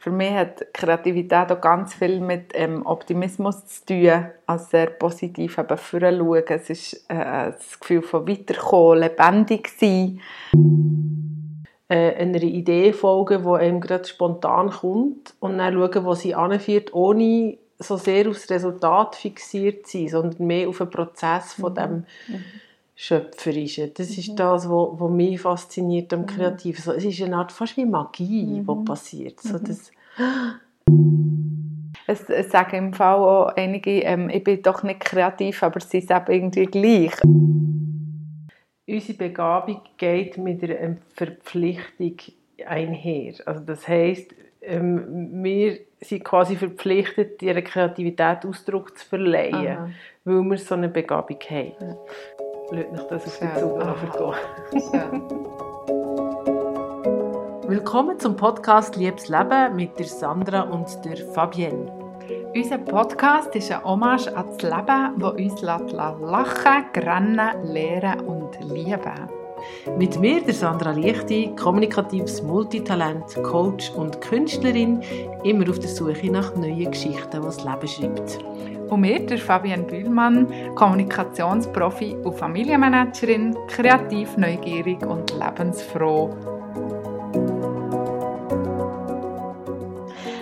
für mich hat Kreativität auch ganz viel mit ähm, Optimismus zu tun, als sehr positiv eben vorschauen. Es ist äh, das Gefühl von weiterkommen, lebendig sein. Äh, einer Idee folgen, die einem gerade spontan kommt und dann schauen, wo sie anführt, ohne so sehr aufs Resultat fixiert zu sein, sondern mehr auf den Prozess von mhm. dem mhm. Schöpferischen. Das ist mhm. das, was mich fasziniert am mhm. Kreativen. So, es ist eine Art fast wie Magie, mhm. die passiert. So, das es, es sagen im Fall auch einige, ähm, ich bin doch nicht kreativ, aber sie sind eben irgendwie gleich. Unsere Begabung geht mit einer Verpflichtung einher. Also das heisst, ähm, wir sind quasi verpflichtet, ihrer Kreativität Ausdruck zu verleihen, Aha. weil wir so eine Begabung haben. Ja. Lasst mich das auf die Zunge vergehen. Willkommen zum Podcast Liebes Leben mit der Sandra und der Fabienne. Unser Podcast ist ein Hommage an das Leben, das uns lachen, grennen, lehren und lieben Mit mir, der Sandra Lichti, kommunikatives Multitalent, Coach und Künstlerin, immer auf der Suche nach neuen Geschichten, die das Leben schreibt. Und mir, der Fabian Bühlmann, Kommunikationsprofi und Familienmanagerin, kreativ, neugierig und lebensfroh.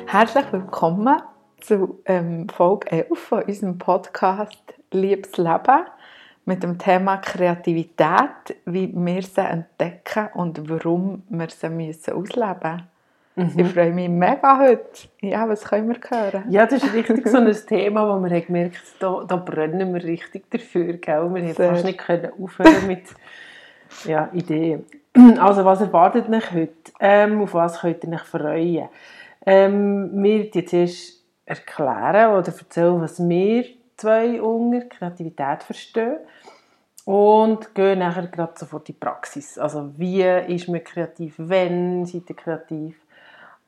Herzlich willkommen zu ähm, Folge 11 von unserem Podcast Liebes Leben mit dem Thema Kreativität, wie wir sie entdecken und warum wir sie müssen ausleben müssen. Mhm. Ich freue mich mega heute. Ja, was können wir hören? Ja, das ist richtig so ein Thema, wo wir gemerkt da, da brennen wir richtig dafür. Gell? Wir haben fast nicht können aufhören mit ja, Ideen. Also, was erwartet mich heute? Ähm, auf was könnt ihr euch freuen? Ähm, wir jetzt erst erklären oder erzählen, was wir zwei unter Kreativität verstehen und gehen nachher gerade sofort in die Praxis. Also wie ist man kreativ, wenn seid ihr kreativ?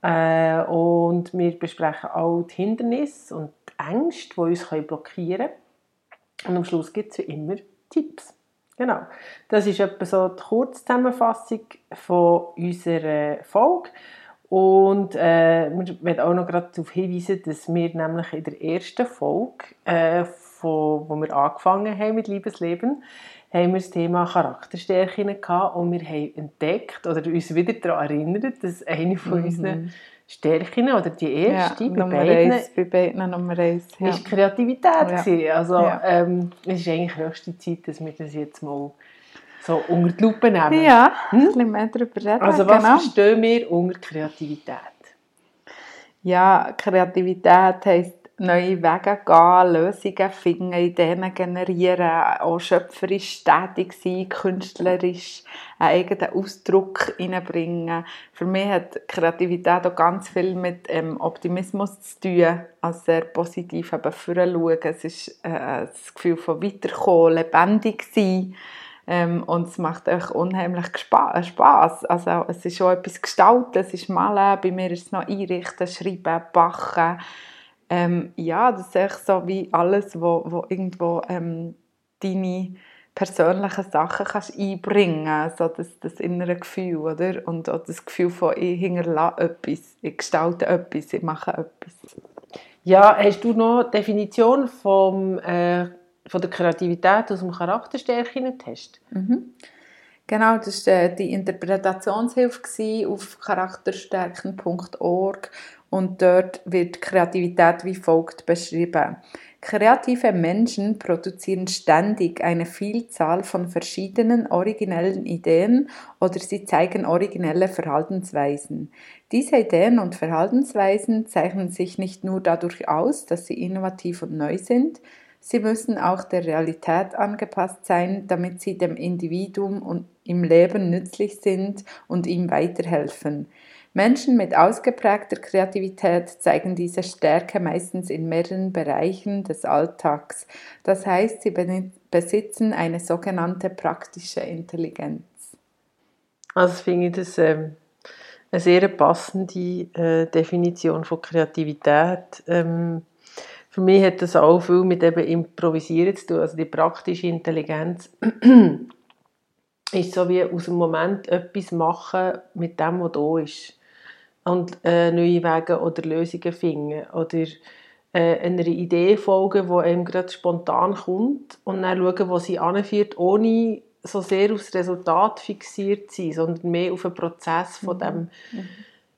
Äh, und wir besprechen auch die Hindernisse und die Ängste, die uns blockieren können. Und am Schluss gibt es wie immer Tipps. Genau. Das ist etwa so die Kurzzusammenfassung von unserer Folge. Und äh, wir wollen auch noch gerade darauf hinweisen, dass wir nämlich in der ersten Folge, äh, von, wo wir angefangen haben mit Liebesleben, haben wir das Thema Charakterstärken gehabt und wir haben entdeckt oder uns wieder daran erinnert, dass eine von mhm. unseren Stärken oder die erste ja, bei, beiden, eins, bei beiden Nummer eins, ja. ist Kreativität ja. Also ja. Ähm, es ist eigentlich höchste Zeit, dass wir das jetzt mal so unter die Lupe nehmen. Ja, hm? ein bisschen mehr darüber reden. Also was genau. verstehen wir unter Kreativität? Ja, Kreativität heisst neue Wege gehen, Lösungen finden, Ideen generieren, auch schöpferisch tätig sein, künstlerisch einen eigenen Ausdruck hineinbringen. Für mich hat Kreativität auch ganz viel mit ähm, Optimismus zu tun, als sehr positiv eben vorschauen. Es ist äh, das Gefühl von weiterkommen, lebendig sein. Ähm, und es macht euch unheimlich Spaß. Also es ist auch etwas gestalten, es ist malen, bei mir ist es noch einrichten, schreiben, backen, ähm, ja, das ist echt so wie alles, wo, wo irgendwo ähm, deine persönlichen Sachen kannst einbringen so das, das innere Gefühl, oder? Und auch das Gefühl von, ich hinterlasse etwas, ich gestalte etwas, ich mache etwas. Ja, hast du noch Definition vom, äh, von der Kreativität aus dem Charakterstärken-Test? Mhm. Genau, das war äh, die Interpretationshilfe auf charakterstärken.org und dort wird Kreativität wie folgt beschrieben. Kreative Menschen produzieren ständig eine Vielzahl von verschiedenen originellen Ideen oder sie zeigen originelle Verhaltensweisen. Diese Ideen und Verhaltensweisen zeichnen sich nicht nur dadurch aus, dass sie innovativ und neu sind, sie müssen auch der Realität angepasst sein, damit sie dem Individuum im Leben nützlich sind und ihm weiterhelfen. Menschen mit ausgeprägter Kreativität zeigen diese Stärke meistens in mehreren Bereichen des Alltags. Das heißt, sie besitzen eine sogenannte praktische Intelligenz. Also finde ich das ähm, eine sehr passende äh, Definition von Kreativität. Ähm, für mich hat das auch viel mit eben Improvisieren zu tun. Also die praktische Intelligenz ist so wie aus dem Moment etwas machen mit dem, was da ist. und äh, neue Wege oder Lösungen finden oder äh, einer Idee folgen, die einem gerade spontan kommt und dann schauen, wo sie anführt, ohne so sehr aufs Resultat fixiert zu sein, sondern mehr auf den Prozess von mhm. dem mhm.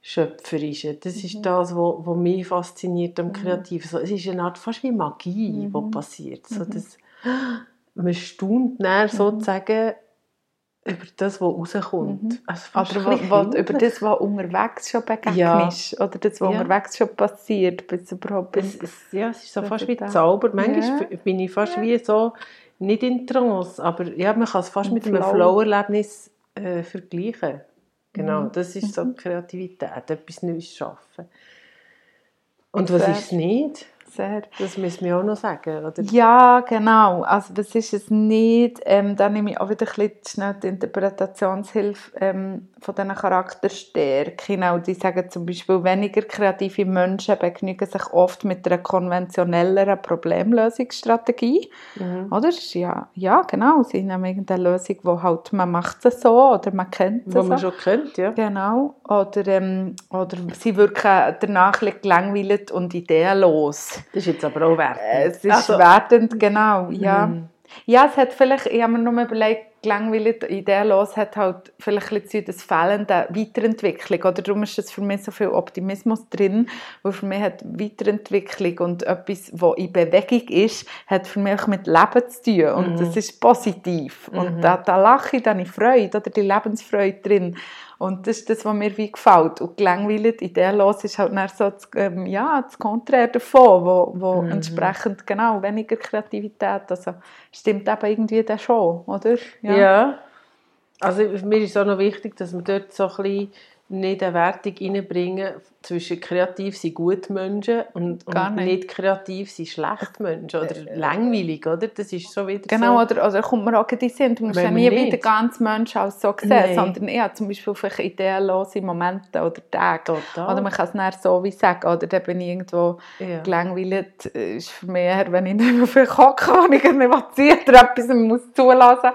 Schöpferischen. Das mhm. ist das, was mich fasziniert am mhm. Kreativen. So, es ist eine Art fast wie Magie, mhm. die passiert. So, mhm. das, man staunt dann sozusagen über das, was rauskommt. Mhm. Also wo, wo, über das, was unterwegs schon begegnet ja. ist. Oder das, was ja. unterwegs schon passiert. Bis überhaupt es, es, ja, es ist so fast wie Zauber. Manchmal ja. bin ich fast wie so, nicht in Trance, aber ja, man kann es fast Im mit einem Flow-Erlebnis äh, vergleichen. Genau, das ist so mhm. Kreativität, etwas Neues schaffen. Und was ist es nicht? Sehr. Das müssen wir auch noch sagen, oder? Ja, genau. Also das ist es nicht. Ähm, da nehme ich auch wieder ein bisschen schnell die Interpretationshilfe ähm, von diesen Charakterstärken. Genau, die sagen zum Beispiel, weniger kreative Menschen begnügen sich oft mit einer konventionelleren Problemlösungsstrategie. Mhm. Oder? Ja, ja, genau. Sie nehmen irgendeine Lösung, wo halt man macht es so oder man kennt es Wo so. man schon kennt, ja. Genau. Oder, ähm, oder sie wirken danach gelangweilt und ideenlos. Das ist jetzt aber auch wertend. Es ist also, wertend, genau, ja. Mm. Ja, es hat vielleicht, ich habe mir nur überlegt, gelangweilt, ideenlos hat halt vielleicht ein bisschen das fehlende Weiterentwicklung, oder darum ist es für mich so viel Optimismus drin, weil für mich hat Weiterentwicklung und etwas, was in Bewegung ist, hat für mich auch mit Leben zu tun und mhm. das ist positiv und mhm. da, da lache ich, da habe ich Freude, oder die Lebensfreude drin und das ist das, was mir wie gefällt. Und gelangweilt, ideenlos ist halt so das, ähm, ja, das Konträr davon, wo, wo mhm. entsprechend genau weniger Kreativität, also stimmt eben irgendwie das schon, oder? Ja. Ja. Also mir ist auch noch wichtig, dass man dort so ein bisschen nicht eine Wertung reinbringen zwischen kreativ sind gute Menschen und, und nicht. nicht. kreativ sind schlechte Menschen oder äh, langweilig, oder? Das ist so wieder Genau, so. oder, oder kommt man auch in Sinn, du musst ja nie wieder ganz Mensch als so sehen, Nein. sondern eher zum Beispiel vielleicht ideenlose Momente oder Tage. Total. Oder man kann es nicht so wie sagen, oder dann bin ich irgendwo ja. gelangweilt, ist für mich eher, wenn ich nicht mehr viel kochen und ich nicht ziehen oder etwas muss zulassen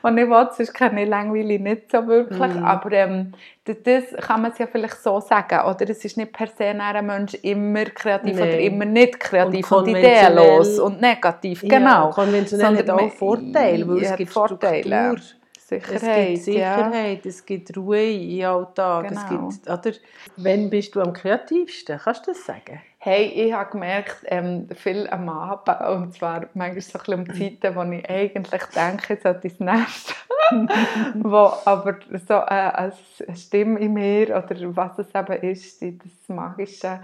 und ich will, sonst kenne ich langweilig nicht so wirklich, mm. aber ähm, das kann man es ja vielleicht so sagen, oder? Es ist nicht per se ein Mensch immer kreativ nee. oder immer nicht kreativ und, und ideenlos und negativ, ja, genau. konventionell hat auch Vorteile, weil es gibt Vorteile. Struktur. Sicherheit, es gibt Sicherheit, ja. es gibt Ruhe im Alltag. Genau. Es gibt, oder? Wann bist du am kreativsten? Kannst du das sagen? Hey, ich habe gemerkt, ähm, viel am Abend, und zwar manchmal so ein um Zeiten, wo ich eigentlich denke, sollte ins Nest. wo aber so äh, eine Stimme in mir, oder was es eben ist, das Magische,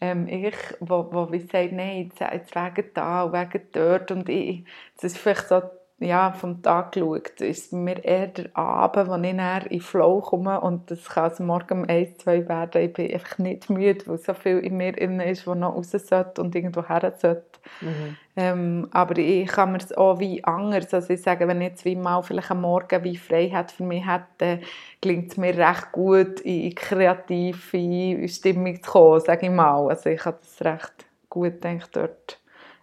ähm, ich, wo, wo wie sagt, nein, jetzt, jetzt wegen da und wegen dort, und ich, das ist vielleicht so ja, vom Tag geschaut, ist mir eher der Abend, wo ich dann in Flow komme und das kann also morgen um 1, 2 werden. Ich bin einfach nicht müde, weil so viel in mir drin ist, was noch raus sollte und irgendwo her sollte. Mhm. Ähm, aber ich kann mir es auch wie anders, also ich sage, wenn ich zweimal vielleicht am Morgen wie Freiheit für mich hätte, gelingt es mir recht gut, in kreative Stimmung zu kommen, sage ich mal. Also ich kann das recht gut, denke dort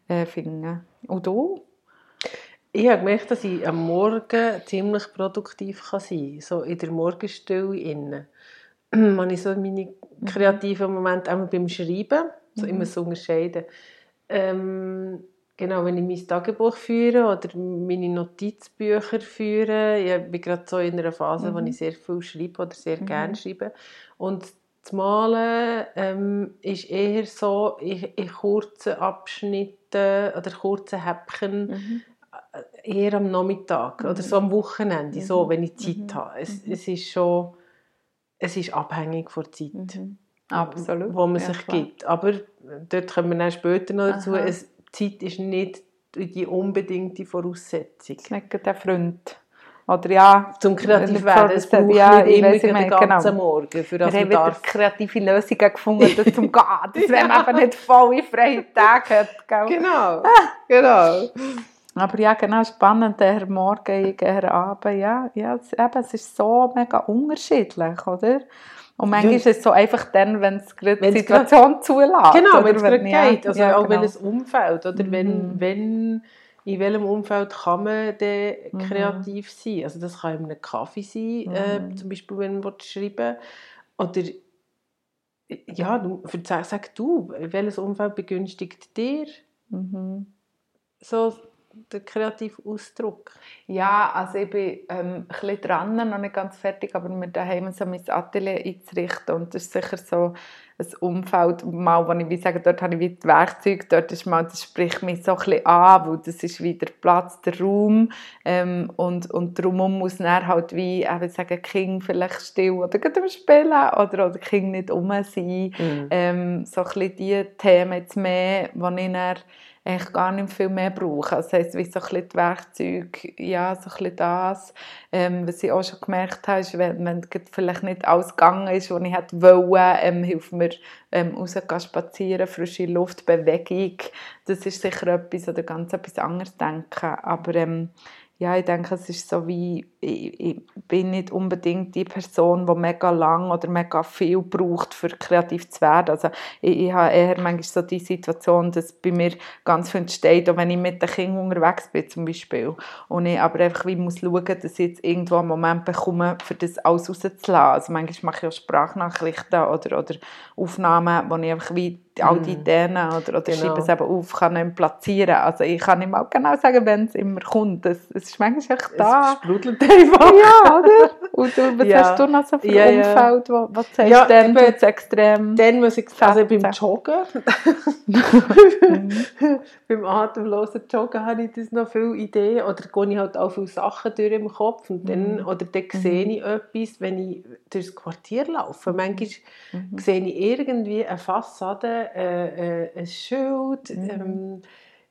äh, finden. Und du? Ich habe gemerkt, dass ich am Morgen ziemlich produktiv kann sein kann. So in der Morgenstille innen. Wenn ich so meine mhm. kreativen Momente einmal beim Schreiben, so mhm. immer so unterscheiden. Ähm, genau, wenn ich mein Tagebuch führe oder meine Notizbücher führe. Ich bin gerade so in einer Phase, mhm. wo ich sehr viel schreibe oder sehr mhm. gerne schreibe. Und das Malen ähm, ist eher so in, in kurzen Abschnitten oder kurzen Häppchen mhm eher am Nachmittag mhm. oder so am Wochenende, mhm. so, wenn ich Zeit mhm. habe. Es, mhm. es, ist schon, es ist abhängig von der Zeit, mhm. Absolut. wo man ja, sich klar. gibt. Aber dort kommen wir dann später noch dazu, es, Zeit ist nicht die unbedingte Voraussetzung. Es ist nicht der Freund. Oder ja, zum kreativ werden. Es braucht ja, nicht immer den ganzen genau. Morgen. Für das wir haben wieder kreative Lösungen gefunden, das zum Gehen. Das, wenn man eben nicht volle freie Tage hat. Gell? Genau, genau. Aber ja, genau, spannend, der Morgen, der Abend, ja, ja es, eben, es ist so mega unterschiedlich, oder? Und manchmal ja. ist es so einfach dann, wenn es die Situation zulässt. Genau, wenn es gerade geht, also ja, auch genau. welches Umfeld, oder mhm. wenn, wenn, in welchem Umfeld kann man dann mhm. kreativ sein? Also das kann in einem Kaffee sein, äh, mhm. äh, zum Beispiel, wenn man schreiben oder ja, du, sag, sag du, welches Umfeld begünstigt dir mhm. so den kreativen Ausdruck? Ja, also ich bin ähm, ein bisschen dran, noch nicht ganz fertig, aber wir daheim so mein Atelier einzurichten und das ist sicher so ein Umfeld, mal, wo ich wie sage, dort habe ich wie die Werkzeuge, dort ist mal, das spricht mich so ein bisschen an, weil das ist wieder Platz, der Raum ähm, und, und darum muss dann halt wie, ich sagen, King vielleicht still oder gerade am Spielen oder, oder King nicht um sein, mhm. ähm, so ein bisschen die Themen jetzt mehr, die ich dann eigentlich gar nicht viel mehr brauchen. Das heisst, wie so ein bisschen die Werkzeuge, ja, so ein bisschen das. Ähm, was ich auch schon gemerkt habe, ist, wenn, wenn vielleicht nicht alles gegangen ist, was ich hätte wollen, ähm, hilft mir ähm, rausgehen, spazieren, frische Luft, Bewegung. Das ist sicher etwas oder ganz etwas anderes denken. Aber ähm, ja, ich denke, es ist so wie, ich, ich, bin nicht unbedingt die Person, die mega lang oder mega viel braucht, für kreativ zu werden. Also ich, ich habe eher manchmal so die Situation, dass bei mir ganz viel entsteht, auch wenn ich mit den Kindern unterwegs bin zum Beispiel. Und ich aber einfach wie muss schauen, dass ich jetzt irgendwo einen Moment bekomme, für das alles rauszulassen. Also manchmal mache ich auch Sprachnachrichten oder, oder Aufnahmen, wo ich einfach wie all die mhm. Ideen oder, oder genau. schreibe es eben auf, kann nicht platzieren. Also ich kann nicht mal genau sagen, wenn es immer kommt. Es, es ist manchmal echt da. Es sprudelt einfach. Ja, oder? Und du, was ja. hast du noch so für ja, Umfeld, wo, was sagst ja, denn, eben, extrem Dann muss ich sagen, also beim Joggen, beim atemlosen Joggen habe ich das noch viele Ideen oder gehe ich halt auch viele Sachen durch im Kopf und dann, mhm. oder dann sehe ich etwas, wenn ich durchs Quartier laufe. Manchmal mhm. sehe ich irgendwie eine Fassade äh, äh, ein Schild, mhm. ähm,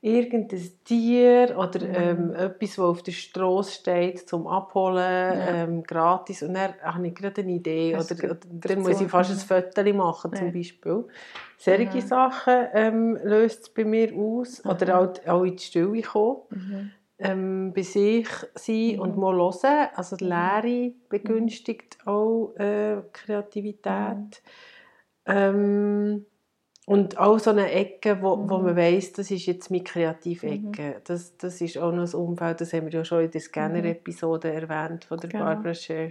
irgendein Tier oder mhm. ähm, etwas, das auf der Straße steht, zum Abholen, ja. ähm, gratis. Und dann habe ich gerade eine Idee. oder, oder dann muss ich fast ein Foto machen, ja. zum Beispiel. Solche ja. Sachen ähm, löst es bei mir aus. Mhm. Oder auch, auch in die Stille kommen. Mhm. Ähm, bei sich sein und mhm. mal hören. Also die mhm. Lehre begünstigt auch äh, Kreativität. Mhm. Ähm, und auch so eine Ecke, wo, mhm. wo man weiss, das ist jetzt meine Kreativecke. Mhm. Das, das ist auch noch ein Umfeld, das haben wir ja schon in der Scanner-Episode mhm. erwähnt von der genau. Barbara Scher.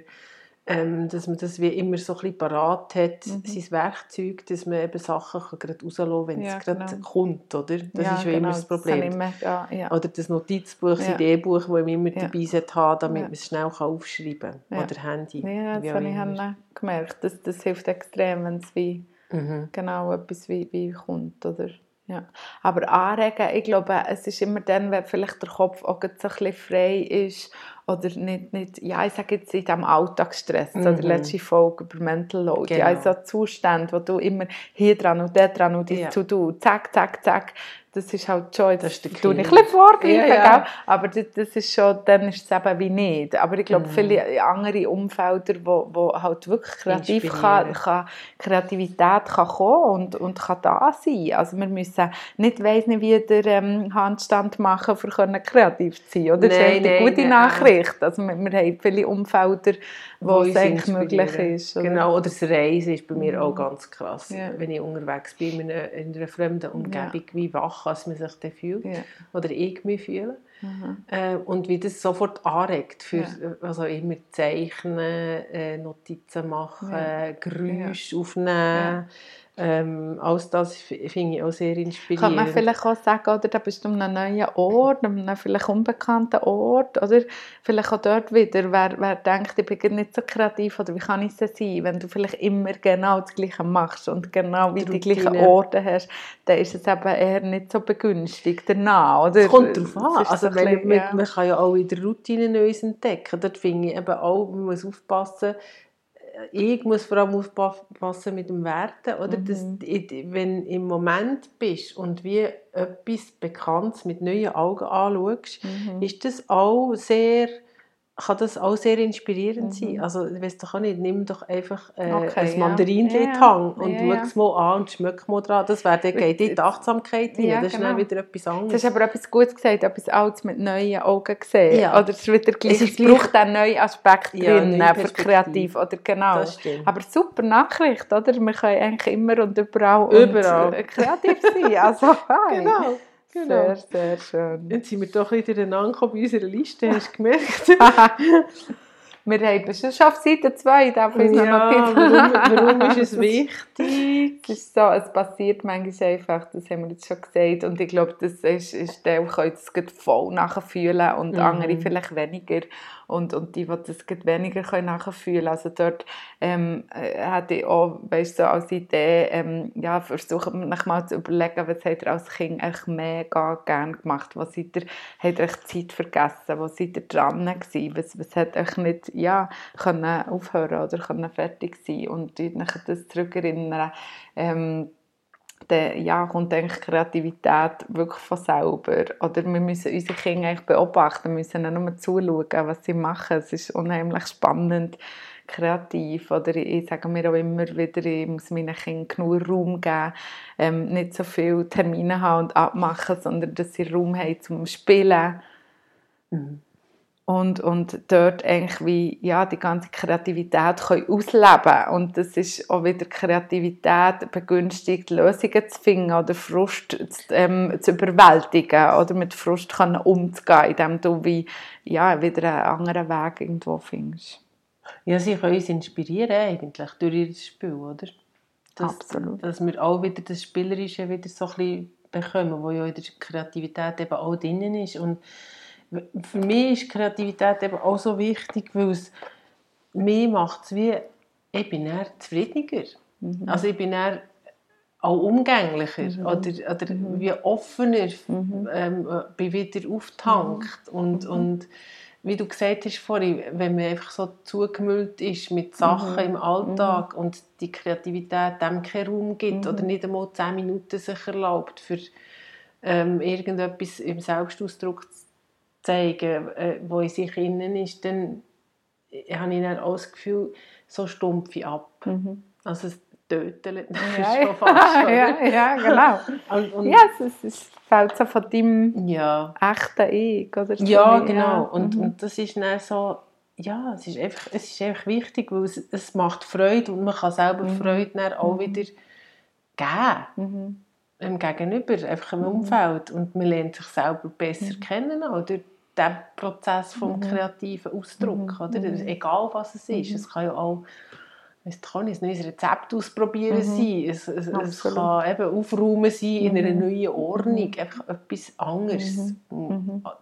Ähm, dass man das wie immer so ein bisschen parat hat, mhm. sein Werkzeug, dass man eben Sachen kann gerade rauslassen kann, wenn ja, es gerade genau. kommt, oder? Das ja, ist wie genau. immer das Problem. Das immer, ja, ja. Oder das Notizbuch, das Ideenbuch, das man immer dabei haben damit man es schnell kann aufschreiben kann. Oder Handy. Ja, das habe ich gemerkt. Das, das hilft extrem, wenn es wie mhm. genau etwas wie, wie kommt, oder? Ja. Aber anregen, ich glaube, es ist immer dann, wenn vielleicht der Kopf auch so ein bisschen frei ist oder nicht, nicht ja, ich sage jetzt in diesem Alltagsstress, mhm. oder letzte Folge über Mental Load, genau. ja, so Zustand, wo du immer hier dran und da dran und das ja. zu tun, zack, zack, zack, das ist halt schon, das ist der tue ich ein bisschen vorgreifen, ja, ja. aber das, ist schon, dann ist es eben wie nicht. Aber ich glaube, mhm. viele andere Umfelder, wo, wo halt wirklich kreativ kann, kann, Kreativität kann kommen und, und kann da sein. Also wir müssen nicht weiss nicht wie der ähm, Handstand machen, um kreativ zu sein. Oder? Das ist eine gute nein, Nachricht. Also wir, wir haben viele Umfelder, wo es eigentlich möglich ist. Oder? Genau, oder das Reisen ist bei mir mhm. auch ganz krass. Ja. Wenn ich unterwegs bin in einer, in einer fremden Umgebung, wie wach als man sich dann fühlt ja. oder ich mich fühle. Mhm. Äh, und wie das sofort anregt, für also immer zeichnen, äh, Notizen machen, Geräusche aufnehmen ähm, alles das finde ich auch sehr inspirierend. Kann man vielleicht auch sagen, oder, da bist du an einem neuen Ort, an einem vielleicht unbekannten Ort, oder? Vielleicht auch dort wieder, wer, wer denkt, ich bin nicht so kreativ, oder wie kann ich es sein, wenn du vielleicht immer genau das Gleiche machst und genau wie die, die gleichen Orte hast, dann ist es eben eher nicht so begünstigt danach, oder? Es kommt darauf an, also so man, man, man, kann ja auch in der Routine Neues entdecken, dort finde ich eben auch, man muss aufpassen, ich muss vor allem aufpassen mit dem Werten, oder? Mhm. Dass, wenn du im Moment bist und wie etwas Bekanntes mit neuen Augen anschaust, mhm. ist das auch sehr kann das auch sehr inspirierend mhm. sein. Also, ich weiß doch auch nicht, nimm doch einfach äh, okay, ein Mandarinli ja. Und ja, ja. es mal an und schmeck mal dran. Das wäre, dann geht in die Achtsamkeit rein. Ja, das ist genau. dann wieder etwas anderes. Das ist aber etwas Gutes gesagt, etwas Altes mit neuen Augen gesehen. Ja. Oder es, wieder gleich, es, braucht einen neuen Aspekt drin für kreativ. Oder genau. Aber super Nachricht, oder? Wir können eigentlich immer und überall, überall. Und, äh, kreativ sein. Also, genau. Genau. Sehr, sehr schön. Jetzt sind wir doch wieder aneinander bei unserer Liste, hast du gemerkt? Wir haben schon auf Seite 2, da habe ich Ja, noch warum, warum ist es wichtig? Es ist so, es passiert manchmal einfach, das haben wir jetzt schon gesagt. Und ich glaube, das ist, ist der, der das gerade voll nachfühlen und Mhm. andere vielleicht weniger. Und, und die, die das weniger können nachfühlen Also dort ähm, äh, hätte ich auch, weißt so als Idee, ähm, ja, versuchen mich mal zu überlegen, was habt ihr als Kind eigentlich mega gerne gemacht? Was seid ihr, habt ihr euch Zeit vergessen? Wo seid ihr dran gewesen? Was, was hat euch nicht, ja, können aufhören oder können fertig sein? Und euch das zurückerinnern, ähm, dann ja, kommt eigentlich Kreativität wirklich von selber. Oder wir müssen unsere Kinder eigentlich beobachten, wir müssen nicht nur zuschauen, was sie machen. Es ist unheimlich spannend, kreativ. Oder ich, sage mir auch immer wieder, ich muss meinen Kindern genug Raum geben, ähm, nicht so viele Termine haben und abmachen, sondern dass sie Raum haben zum Spielen. Und, und dort eigentlich wie, ja, die ganze Kreativität können ausleben Und das ist auch wieder Kreativität begünstigt, Lösungen zu finden oder Frust zu, ähm, zu überwältigen oder mit Frust können umzugehen, indem du wie, ja, wieder einen anderen Weg irgendwo findest. Ja, sie können uns inspirieren eigentlich durch ihr Spiel, oder? Dass, Absolut. Dass wir auch wieder das Spielerische wieder so ein bisschen bekommen, wo ja in der Kreativität eben auch drin ist. Und für mich ist Kreativität eben auch so wichtig, weil es mir macht es wie, ich bin eher zufriedener. Mhm. Also ich bin eher auch umgänglicher oder, oder wie offener, Mhm. ähm, bin wieder aufgetankt und, und wie du gesagt hast vorhin, wenn man einfach so zugemüllt ist mit Sachen Mhm. im Alltag und die Kreativität dem keinen Raum gibt oder nicht einmal zehn Minuten sich erlaubt, für ähm, irgendetwas im Selbstausdruck zu zeigen, äh, wo in sich innen ist, dann äh, habe ich dann auch das Gefühl, so stumpf ich ab. Also es tötet das ist Ja, schon fast, ja, ja, genau. Und, und, Ja, es, ist- es fällt so von deinem ja. echten Ich. Oder so. Ja, genau. Und, mhm. und das ist dann so, ja, es ist einfach, es ist einfach wichtig, weil es, es macht Freude und man kann selber Mhm. Freude dann auch wieder geben. Im Gegenüber, einfach Mhm. im Umfeld. Und man lernt sich selber besser kennen, auch durch Prozess vom Mhm. kreativen Ausdruck. Oder? Das ist Egal, was es ist. Es kann ja auch es kann ein neues Rezept ausprobieren sein. Es, es, es kann eben aufräumen sein in einer neuen Ordnung. Einfach etwas anderes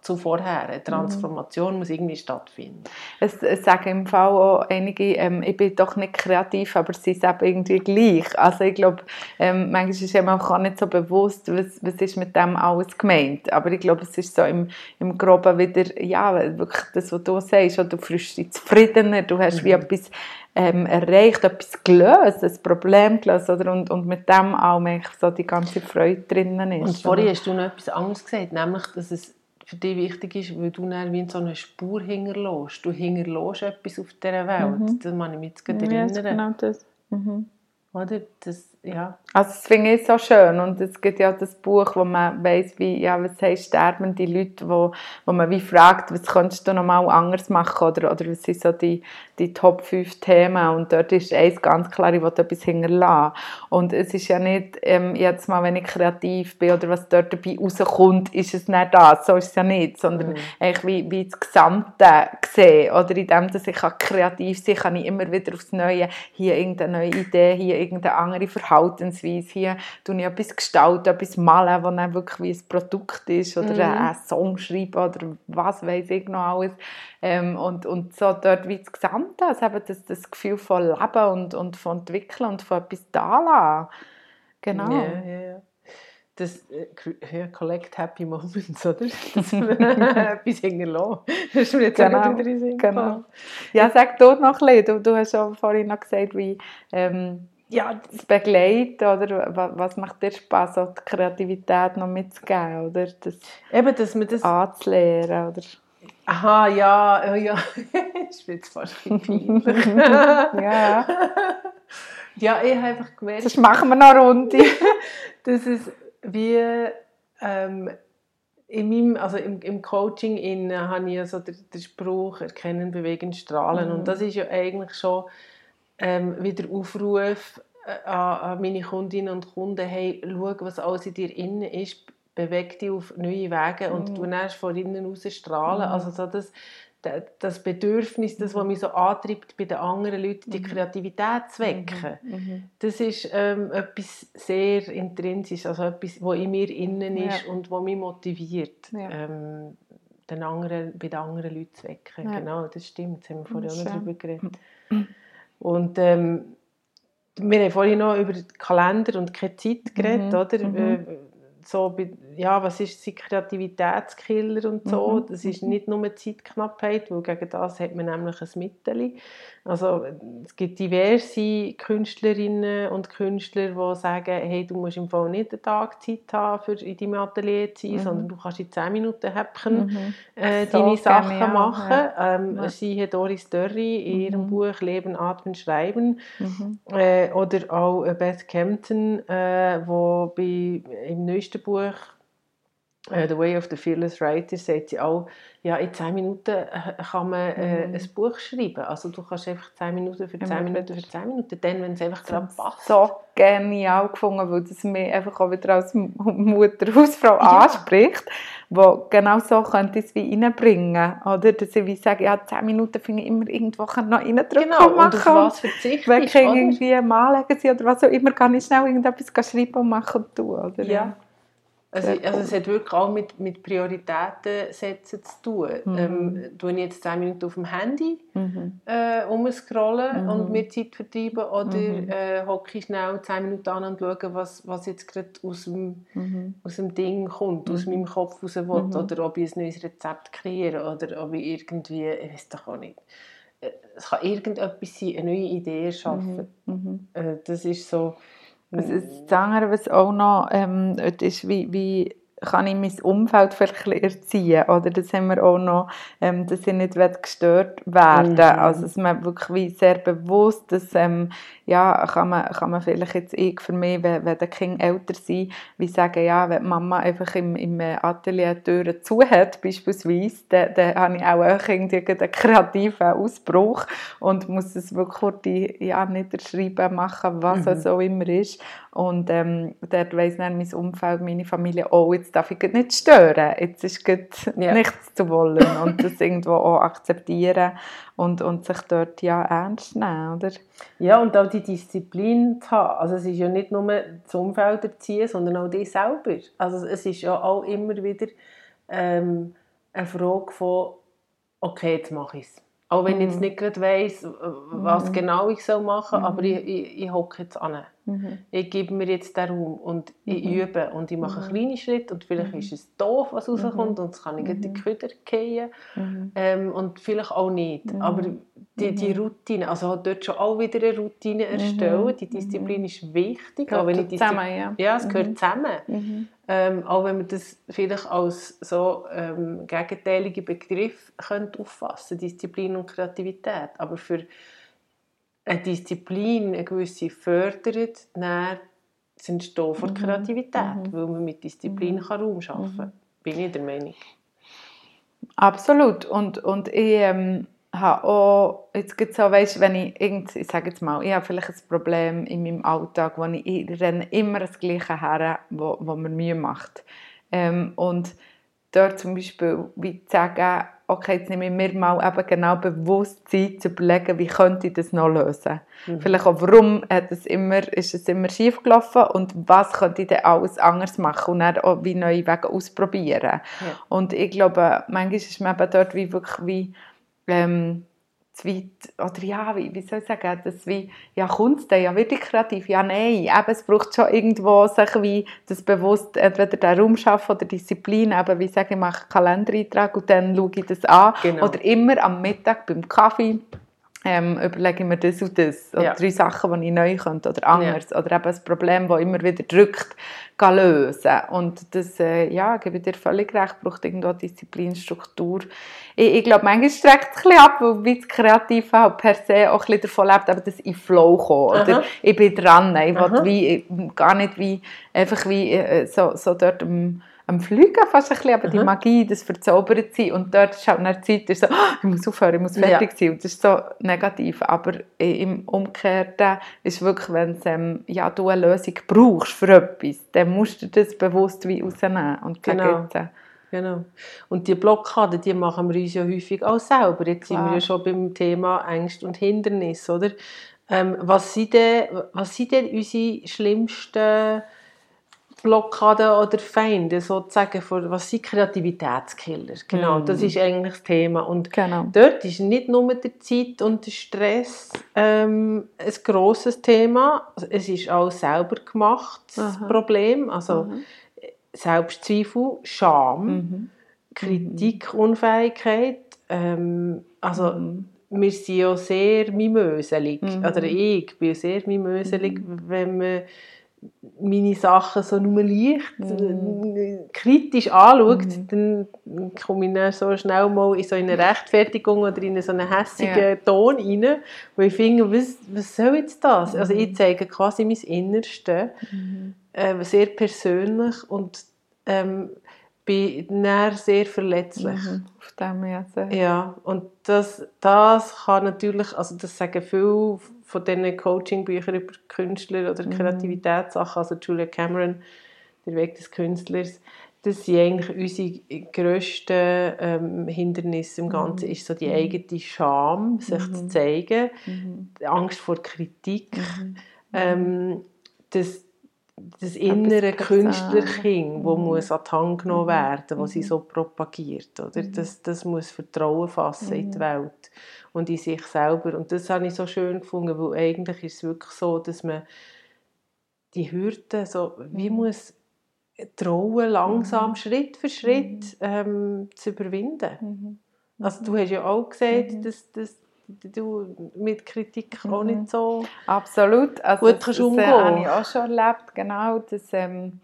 zu vorher. Eine Transformation muss irgendwie stattfinden. Es, es sagen im Fall auch einige, ähm, ich bin doch nicht kreativ, aber sie sind eben irgendwie gleich. Also ich glaube, ähm, manchmal ist einem auch nicht so bewusst, was, was ist mit dem alles gemeint. Aber ich glaube, es ist so im, im Groben wieder, ja, wirklich das, was du sagst, du fühlst dich zufriedener, du hast wie etwas ähm, erreicht, etwas gelöst, ein Problem gelöst, oder? Und, und mit dem auch so die ganze Freude drinnen ist. Und vorhin oder? hast du noch etwas anderes gesagt, nämlich, dass es für dich wichtig ist, weil du dann wie so eine Spur hinterlässt. Du hinterlässt etwas auf dieser Welt. Das kann ich mich jetzt ja, erinnern. genau das. Mhm. Oder? Das, ja. Also das finde ich so schön. Und es gibt ja das Buch, wo man weiss, wie, ja, was heißt sterbende Leute, wo, wo man wie fragt, was könntest du noch mal anders machen? Oder, oder was sind so die, die Top 5 Themen? Und dort ist eins ganz klar, ich will etwas hinterlassen. Und es ist ja nicht, ähm, jetzt mal, wenn ich kreativ bin oder was dort dabei rauskommt, ist es nicht das, so ist es ja nicht, sondern eigentlich wie, wie das Gesamte sehen oder in dem, dass ich kann kreativ sein kann, ich immer wieder aufs Neue, hier irgendeine neue Idee, hier irgendeine andere Verhaltensweise, hier tue ich etwas gestalten, etwas malen, was dann wirklich wie ein Produkt ist oder einen Song schreiben oder was weiß ich noch alles. Ähm, und, und so dort wie das Gesamte, also eben das, das Gefühl von Leben und, und von Entwickeln und von etwas da lassen. Genau. Ja, ja, ja. Das äh, ja, Collect Happy Moments, oder? Das etwas hinterlassen. Das ist mir jetzt Genau, auch wieder in genau. Ja, sag du noch ein bisschen. Du, du hast ja vorhin noch gesagt, wie ähm, ja, das Begleiten, oder was, macht dir Spaß, auch die Kreativität noch mitzugeben, oder das Eben, dass man das... anzulehren, oder? Aha, ja, ja, ja. das ist mir jetzt fast peinlich. Ja, ja, ich habe einfach gemerkt, sonst machen wir noch eine Runde. dass es wie ähm, in meinem, also im, im Coaching in, habe ich ja so den, den Spruch «Erkennen, bewegen, strahlen» und das ist ja eigentlich schon ähm, wieder Aufruf äh, an, meine Kundinnen und Kunden «Hey, schau, was alles in dir innen ist, beweg dich auf neue Wege und du dann von innen raus strahlen». Also so das, das Bedürfnis, das, was mich so antreibt, bei den anderen Leuten die mhm. Kreativität zu wecken, mhm. mhm. das ist ähm, etwas sehr intrinsisch, also etwas, was in mir innen ist ja. und was mich motiviert, ja. ähm, den anderen, bei den anderen Leuten zu wecken. Ja. Genau, das stimmt, das haben wir vorhin auch noch darüber geredet. Und ähm, wir haben vorhin noch über Kalender und keine Zeit geredet, mhm. oder? Mhm. Äh, so, ja, was ist die Kreativitätskiller und so. Mhm. Das ist nicht nur Zeitknappheit, weil gegen das hat man nämlich ein Mittel. Also es gibt diverse Künstlerinnen und Künstler, die sagen, hey, du musst im Fall nicht einen Tag Zeit haben, für in deinem Atelier zu sein, mhm. sondern du kannst in 10 Minuten Häppchen mhm. äh, so deine Sachen ja, machen. Ja. Ähm, ja. Siehe Doris Dörri in ihrem mhm. Buch «Leben, Atmen, Schreiben» mhm. äh, oder auch Beth Campton, äh, wo bei, im neuesten Buch The Way of the Fearless Writer sagt sie auch, ja, in 10 Minuten äh, kann man äh, mhm. ein Buch schreiben. Also du kannst einfach 10 Minuten für 10 Minuten für 10 Minuten, dann, wenn es einfach gerade passt. So genial gefunden, weil das mich einfach auch wieder als Mutter, Hausfrau ja. anspricht, wo genau so könnte ich es wie reinbringen, oder? Dass ich wie sage, ja, 10 Minuten finde ich immer irgendwo noch reindrücken genau, machen. und auf was verzichtest Wenn ich irgendwie malen oder was auch immer, kann ich schnell irgendetwas schreiben und machen und tun, oder? Ja. Also, also es hat wirklich auch mit, mit Prioritäten setzen zu tun. Mhm. Ähm, tue ich jetzt 10 Minuten auf dem Handy mhm. äh, umscrollen mhm. und mir Zeit vertreiben oder mhm. äh, hocke ich schnell 10 Minuten an und schaue, was, was jetzt gerade aus dem, mhm. aus dem Ding kommt, aus mhm. meinem Kopf raus will, mhm. oder ob ich ein neues Rezept kreiere oder ob ich irgendwie, ich weiß doch auch nicht, äh, es kann irgendetwas sein, eine neue Idee schaffen. Äh, das ist so also das andere, was auch noch ähm, ist, wie, wie kann ich mein Umfeld vielleicht erziehen oder das haben wir auch noch, ähm, dass ich nicht gestört werden mhm. also dass man wirklich sehr bewusst, dass ähm, ja, kann man, kann man vielleicht jetzt ich für mich, wenn, wenn die Kinder älter sind, wie sagen, ja, wenn Mama einfach im, im Atelier die Türen zu hat, beispielsweise, dann, dann habe ich auch irgendwie einen kreativen Ausbruch und muss es wirklich ja, niederschreiben, machen, was mhm. es auch immer ist und ähm, dort weiss dann mein Umfeld, meine Familie, oh, jetzt darf ich nicht stören, jetzt ist ja. nichts zu wollen und das irgendwo auch akzeptieren und, und sich dort ja ernst nehmen, oder? Ja, und auch die Disziplin zu haben. Also es ist ja nicht nur das Umfeld erziehen, sondern auch dich selber. Also es ist ja auch immer wieder ähm, eine Frage von, okay, jetzt mache ich es. Auch wenn ich jetzt mhm. nicht gerade weiss, was mhm. genau ich machen soll, aber mhm. ich, ich, ich hocke jetzt an. Mhm. Ich gebe mir jetzt den Raum und ich mhm. übe und ich mache mhm. kleine Schritte und vielleicht ist es doof, was rauskommt und es kann ich in die Köder gehen ähm, und vielleicht auch nicht. Aber die, die Routine, also dort schon auch wieder eine Routine erstellen, die Disziplin ist wichtig. Gehört auch wenn ich zusammen, ja. Ja, es gehört zusammen. Ähm, auch wenn man das vielleicht als so ähm, gegenteilige Begriff könnte auffassen Disziplin und Kreativität. Aber für eine Disziplin, eine gewisse fördert, dann das Entstehen von. Kreativität, mhm. weil man mit Disziplin mhm. kann Raum schaffen kann. Mhm. Bin ich der Meinung. Absolut. Und, und ich ähm, habe auch, jetzt gibt so, weißt, wenn ich irgend, ich sage jetzt mal, ich habe vielleicht ein Problem in meinem Alltag, wo ich, ich renne immer das Gleiche her, wo, wo mir Mühe macht. Ähm, und dort zum Beispiel, wie zu sagen, okay, jetzt nehme ich mir mal eben genau bewusst Zeit zu überlegen, wie könnte ich das noch lösen. Mhm. Vielleicht auch, warum hat es immer, ist es immer schief gelaufen und was könnte ich dann alles anders machen und dann auch wie neue Wege ausprobieren. Ja. Und ich glaube, manchmal ist man eben dort wie wirklich wie ähm, zu weit, oder ja, wie, wie soll ich sagen, das wie, ja, kommt es denn, ja, wirklich kreativ? Ja, nein, eben, es braucht schon irgendwo sich wie das bewusst, entweder den Raum schaffen oder Disziplin, eben, wie sage ich, mache einen Kalendereintrag und dann schaue ich das an. Genau. Oder immer am Mittag beim Kaffee ähm, überlege ich mir das und das. Oder ja. drei Sachen, die ich neu könnte oder anders. Ja. Oder eben ein Problem, das immer wieder drückt, lösen. Und das, äh, ja, gebe ich dir völlig recht, braucht irgendwo Disziplin, Struktur. Ich, ich glaube, manchmal streckt es ein bisschen ab, weil wie das Kreative halt per se auch ein bisschen davon lebt, aber das in Flow kommen. Oder ich bin dran, ich will wie, gar nicht wie, einfach wie äh, so, so dort am am Fliegen fast ein bisschen, aber mhm. die Magie, das verzaubert sein und dort ist halt eine Zeit, ist so, oh, ich muss aufhören, ich muss fertig ja. sein und das ist so negativ, aber im Umgekehrten ist wirklich, wenn ähm, ja, du eine Lösung brauchst für etwas, dann musst du das bewusst wie rausnehmen und genau. Sagen, genau. Und die Blockaden, die machen wir uns ja häufig auch selber. Jetzt Klar. sind wir ja schon beim Thema Ängste und Hindernisse, oder? Ähm, was, sind denn, was sind denn unsere schlimmsten Blockaden oder Feinde sozusagen? Was sind Kreativitätskiller? Genau, mm. das ist eigentlich das Thema. Und genau. dort ist nicht nur die Zeit und der Stress ähm, ein grosses Thema. Es ist auch selber gemachtes Aha. Problem. Also mhm. Selbstzweifel, Scham, mhm. Kritikunfähigkeit. Ähm, also mhm wir sind ja sehr mimöselig, mhm. oder ich bin sehr mimöselig, mhm. wenn man meine Sachen so nur leicht mhm. kritisch anschaut, mhm. dann komme ich dann so schnell mal in so eine Rechtfertigung oder in so einen hässigen ja. Ton rein, wo ich finde, was, was soll jetzt das? Also ich mhm. zeige quasi mein Innerste, mhm. äh, sehr persönlich und ähm, bin dann sehr verletzlich. Mhm, auf dem ja, ja, und das, das kann natürlich, also das sagen viele von diesen Coaching-Büchern über Künstler oder mhm. Kreativitätssachen, also Julia Cameron, der Weg des Künstlers, das sind eigentlich unsere grössten ähm, Hindernisse im Ganzen, mhm. ist so die mhm. eigene Scham, sich mhm. zu zeigen, mhm. die Angst vor Kritik, mhm. ähm, das das innere Künstlerkind, das mhm. muss an die Hand genommen mhm. werden, was sie mhm. so propagiert. Oder? Mhm. Das, das muss Vertrauen fassen in die mhm. Welt und in sich selber. Und das habe ich so schön gefunden, weil eigentlich ist es wirklich so, dass man die Hürden so, wie muss trauen, langsam, Schritt für Schritt ähm, zu überwinden. Also du hast ja auch gesagt, dass, dass du mit Kritik mhm. auch nicht so Absolut. Also gut kannst das, umgehen. Das äh, habe ich auch schon erlebt, genau. Das, ähm,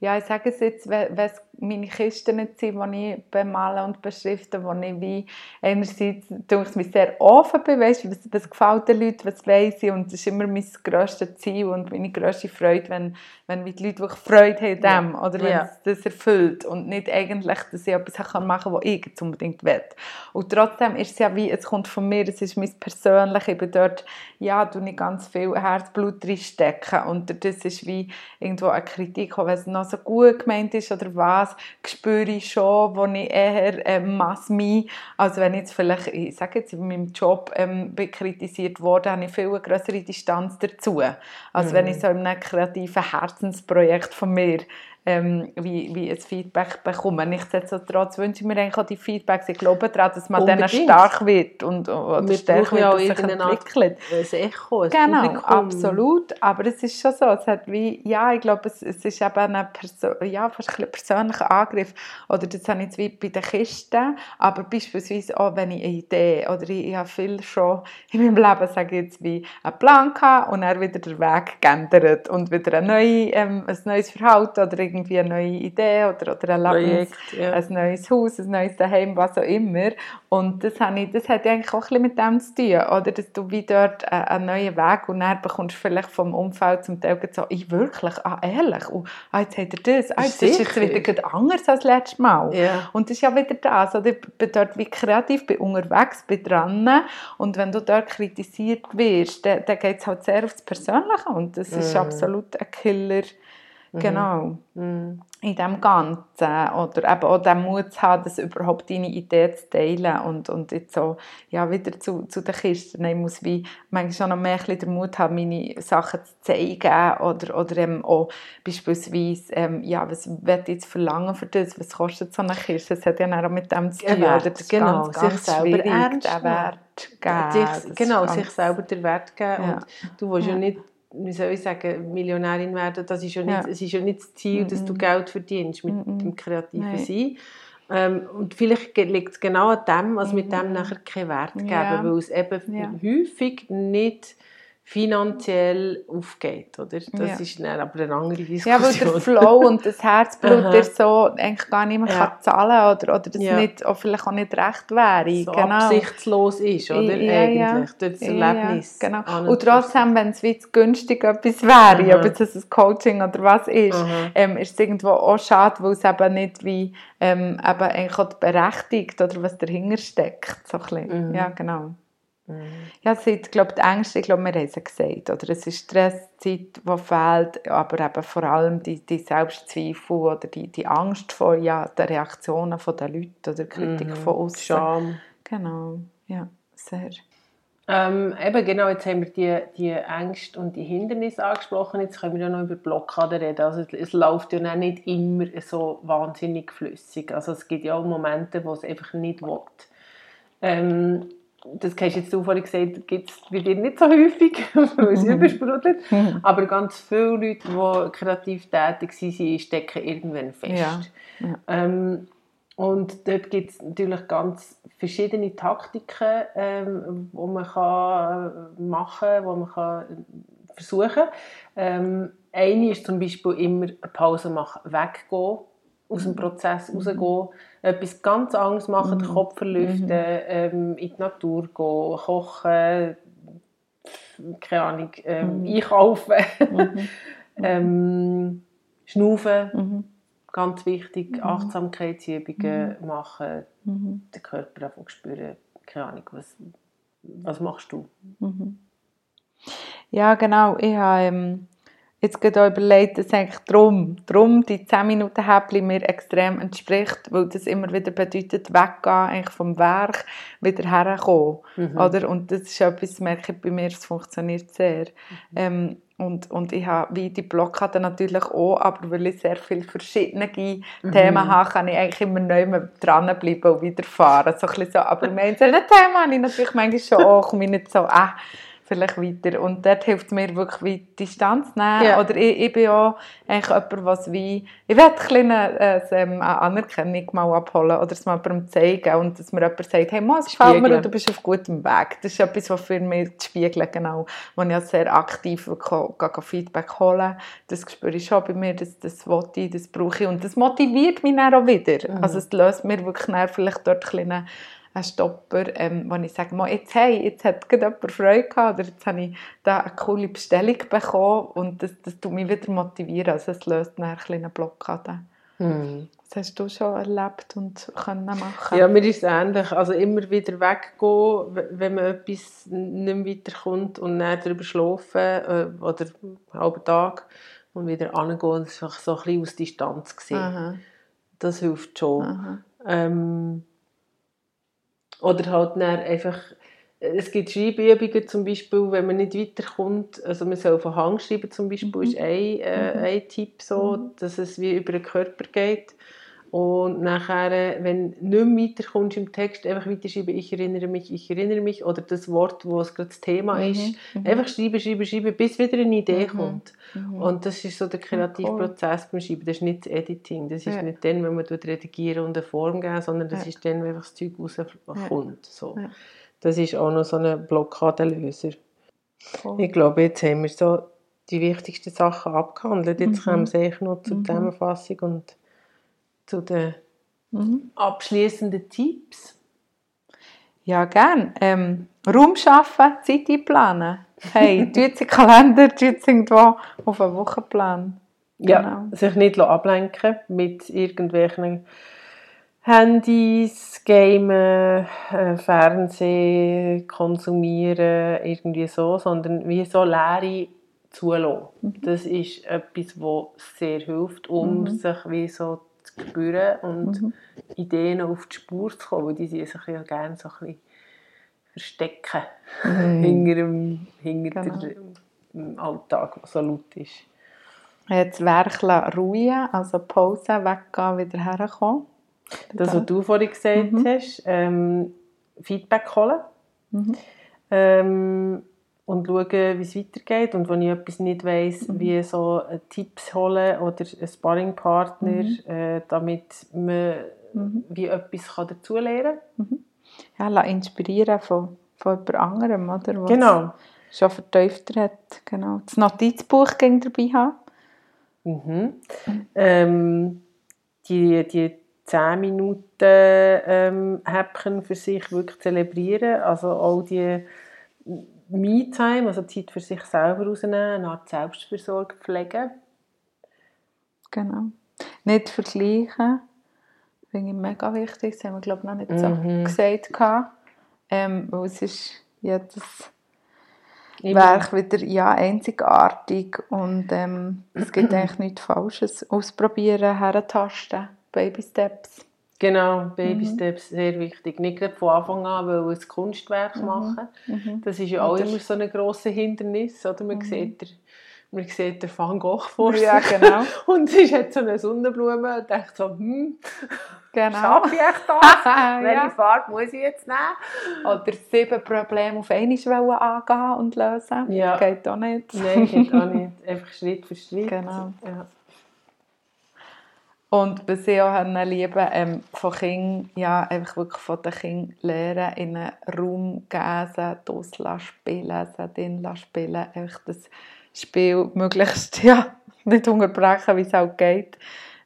ja, ich sage es jetzt, wenn es meine Kisten sind, die ich bemale und beschrifte, wo ich wie einerseits ich mich sehr offen bin, weißt, was, was gefällt den Leuten, was weiss ich und das ist immer mein grösstes Ziel und meine grösste Freude, wenn, wenn die Leute wirklich Freude haben dem ja. oder wenn ja. es das erfüllt und nicht eigentlich, dass ich etwas machen kann, was ich jetzt unbedingt will. Und trotzdem ist es ja wie, es kommt von mir, es ist mein Persönliches, ich bin dort, ja, du nicht ganz viel Herzblut reinstecken und das ist wie irgendwo eine Kritik, wenn es noch so gut gemeint ist oder was, spüre ich schon, wo ich eher ähm, mass mich, also wenn ich jetzt vielleicht, ich sage jetzt, in meinem Job ähm, kritisiert wurde, habe ich viel eine größere Distanz dazu, als mhm. wenn ich so in einem kreativen Herzensprojekt von mir ähm, wie, wie ein Feedback bekommen. Nichtsdestotrotz wünsche ich mir eigentlich auch die Feedbacks. Ich glaube daran, dass man dann stark wird und oder stark wird, auch sich entwickelt. Ein Echo, ein Genau, Publikum. absolut. Aber es ist schon so, es hat wie, ja, ich glaube, es, es ist eben ein, Perso ja, fast ein persönlicher Angriff. Oder das habe ich jetzt wie bei den Kisten, aber beispielsweise auch, wenn ich eine Idee, oder ich, ich habe viel schon in meinem Leben, sage ich jetzt, wie einen Plan gehabt und dann wieder den Weg geändert und wieder ein, neue, ähm, ein neues Verhalten oder irgendwie eine neue Idee oder, oder ein Lebens, ja. ein neues Haus, ein neues Daheim, was auch immer. Und das, habe ich, das hat eigentlich auch ein bisschen mit dem zu tun, oder? dass du wie dort äh, einen neuen Weg und dann bekommst du vielleicht vom Umfeld zum Teil so, ich wirklich, ah ehrlich, oh, ah, jetzt hat er das, ah, jetzt ist jetzt wieder anders als letztes Mal. Ja. Und das ist ja wieder das, oder? ich bin dort wie kreativ, bin unterwegs, bin dran und wenn du dort kritisiert wirst, dann, dann geht es halt sehr aufs Persönliche und das ist mm. absolut ein Killer. Genau. Mhm. In dem Ganzen. Oder eben auch den Mut zu haben, das überhaupt deine Idee zu teilen. Und, und jetzt so, ja, wieder zu, zu den Kisten. Ich muss wie manchmal schon noch mehr den Mut haben, meine Sachen zu zeigen. Oder, oder eben auch beispielsweise, ähm, ja, was ich jetzt verlangen für das? Was kostet so eine Kiste? Das hat ja auch mit dem zu tun. Wert, das genau, ganz, ganz sich selber ernst den Wert geben. Sich, genau, sich selber den Wert geben. Ja. Und du willst ja. ja nicht wie soll ich sagen, Millionärin werden, das ist ja nicht, ja. es ist ja nicht das Ziel, dass du Geld verdienst mit mm dem kreativen Nein. Sein. Ähm, und vielleicht liegt es genau an dem, also mit dem nachher keinen Wert geben, ja. weil es eben ja. häufig nicht finanziell aufgeht, oder? Das ja. ist dann aber eine andere Diskussion. Ja, weil der Flow und das Herzblut der so eigentlich gar nicht mehr ja. kann zahlen oder, oder das ja. nicht, auch vielleicht auch nicht recht wäre. So genau. absichtslos ist, oder? Eigentlich, durch das Erlebnis. genau. Und trotzdem, wenn es wie günstig etwas wäre, mhm. ob es ein Coaching oder was ist, mhm. ähm, ist es irgendwo auch schade, weil es eben nicht wie ähm, eben eigentlich berechtigt oder was dahinter steckt. So ein bisschen. Mhm. Ja, genau. Mhm. Ja, es sind, glaube die Ängste, ich glaube, wir haben es gesagt, oder? Es ist Stresszeit, die fehlt, aber eben vor allem die, die Selbstzweifel oder die, die Angst vor ja, den Reaktionen der Leute oder Kritik mhm. von außen. Scham. Genau, ja, sehr. Ähm, eben genau, jetzt haben wir die, die Ängste und die Hindernisse angesprochen, jetzt können wir ja noch über Blockaden reden. Also es, es läuft ja nicht immer so wahnsinnig flüssig. Also es gibt ja auch Momente, wo es einfach nicht will. Ähm, das hast jetzt du vorhin gesagt, gibt es bei dir nicht so häufig, weil es mhm. übersprudelt. Mhm. Aber ganz viele Leute, die kreativ tätig sind, stecken irgendwann fest. Ja. Ja. Ähm, und dort gibt es natürlich ganz verschiedene Taktiken, ähm, die man kann äh, machen kann, die man kann versuchen kann. Ähm, eine ist zum Beispiel immer eine Pause machen, weggehen, aus dem Prozess mhm. rausgehen, etwas ganz anderes machen, den mhm. Kopf verlüften, mhm. ähm, in die Natur gehen, kochen, keine Ahnung, ähm, einkaufen, ähm, schnaufen Ganz wichtig, mhm. Achtsamkeitsübungen mhm. machen, mhm. den Körper einfach spüren. Keine Ahnung, was, was machst du? Mhm. Ja, genau. Ich habe ähm, jetzt gerade überlegt, dass eigentlich darum, darum die 10 Minuten Häppchen mir extrem entspricht, weil das immer wieder bedeutet, weggehen eigentlich vom Werk, wieder herkommen. Mhm. Oder? Und das ist etwas, merke ich bei mir, es funktioniert sehr. Mhm. Ähm, und, und ich habe wie die Blockade natürlich auch, aber weil ich sehr viele verschiedene mhm. Themen habe, kann ich eigentlich immer neu dranbleiben und weiterfahren. So ein so. Aber im einzelnen Thema habe ich natürlich manchmal schon auch, komme ich nicht so, äh, vielleicht weiter. Und dort hilft mir wirklich wie Distanz nehmen. Yeah. Oder ich, ich bin ja eigentlich jemand, was wie, ich will eine, äh, eine Anerkennung mal abholen oder es mal jemandem zeigen und dass mir jemand sagt, hey, Mann, es gefällt mir und du bist auf gutem Weg. Das ist etwas, was für mich zu spiegeln, genau, wo ich ja sehr aktiv gehe, Feedback holen Das spüre ich schon bei mir, das, das will ich, das brauche ich und das motiviert mich dann auch wieder. Mhm. Also es löst mir wirklich vielleicht dort ein ein Stopper, ähm, wo ich sage, jetzt, hey, jetzt hat jemand Freude gehabt oder jetzt habe ich da eine coole Bestellung bekommen und das, das tut mich wieder motivieren, also es löst eine kleine Blockade. Hm. Das hast du schon erlebt und können machen? Ja, mir ist es ähnlich. Also immer wieder weggehen, wenn man etwas nicht mehr weiterkommt und dann darüber schlafen äh, oder einen halben Tag und wieder angehen und es so ein bisschen aus Distanz sehen. Aha. Das hilft schon. Ähm, oder halt dann einfach, es gibt Schreibübungen zum Beispiel, wenn man nicht weiterkommt, also man soll von Hang schreiben zum Beispiel, mhm. ist ein, äh, mhm. ein Tipp so, mhm. dass es wie über den Körper geht. Und nachher, wenn du nicht weiterkommst im Text, einfach weiterschreiben, ich erinnere mich, ich erinnere mich, oder das Wort, wo es gerade das Thema mhm. ist, mhm. einfach schreiben, schreiben, schreiben, bis wieder eine Idee mhm. kommt. Mhm. Und das ist so der kreative cool. Prozess beim Schreiben, das ist nicht das Editing, das ist ja. nicht dann, wenn man redigieren und eine Form geben, sondern das ja. ist dann, wenn einfach das Zeug rauskommt. So. Ja. Das ist auch noch so ein Blockadenlöser. Cool. Ich glaube, jetzt haben wir so die wichtigsten Sachen abgehandelt. Jetzt mhm. kommen wir noch zur mhm. Zusammenfassung und zu den mhm. abschließenden Tipps? Ja, gerne. Ähm, Raum schaffen, Zeit einplanen. Hey, tut den Kalender, tut irgendwo auf einen Wochenplan. Genau. Ja, sich nicht ablenken mit irgendwelchen Handys, Gamen, äh, Fernsehen, konsumieren, irgendwie so, sondern wie so leere zulassen. Mhm. Das ist etwas, was sehr hilft, um mhm. sich wie so spüren und mhm. Ideen auf die Spur zu kommen, weil die sich ja gerne so ein bisschen verstecken mhm. hinter, dem, hinter genau. dem Alltag, der so laut ist. Jetzt werkeln, ruhen, also Pause, weggehen, wieder herkommen. Das, was du vorhin gesagt mhm. hast, ähm, Feedback holen. Mhm. Ähm, und schauen, wie es weitergeht. Und wenn ich etwas nicht weiss, mhm. wie so äh, Tipps holen oder einen Sparringpartner, mhm. äh, damit man mhm. wie etwas kann dazulernen kann. Mhm. Ja, lass inspirieren von, von jemand anderem, oder? Was genau. schon vertiefter hat. Genau. Das Notizbuch ging dabei haben. Mhm. Ähm, die, die 10 Minuten ähm, Häppchen für sich wirklich zelebrieren. Also all die Me-Time, also Zeit für sich selber rausnehmen, eine Art Selbstversorgung pflegen. Genau. Nicht vergleichen, finde ich mega wichtig. Das haben wir, glaube ich, noch nicht so mhm. gesagt. Ähm, weil es ist jedes Immer. Werk wieder ja, einzigartig und ähm, es gibt eigentlich nichts Falsches. Ausprobieren, herentasten, Baby Steps. Genau, Baby Steps, sehr wichtig. Nicht von Anfang an weil ein Kunstwerk machen. Mhm. Das ist ja auch immer so ein grosses Hindernis. Oder? Man, sieht der, man sieht den Van Gogh vor sich. Ja, genau. Und es hat so eine Sonnenblume und denkt so, hm, genau. schaffe ich echt das? Welche ja. Farbe muss ich jetzt nehmen? Oder sieben Probleme auf einmal angehen und lösen. Ja. Geht auch nicht. Nein, geht auch nicht. Einfach Schritt für Schritt. Genau. Ja. Und was ich auch lieben, ähm, von Kindern, ja, einfach wirklich von den Kindern lernen, in einen Raum geben, sie draussen lassen spielen, sie lassen spielen, einfach das Spiel möglichst, ja, nicht unterbrechen, wie es auch geht.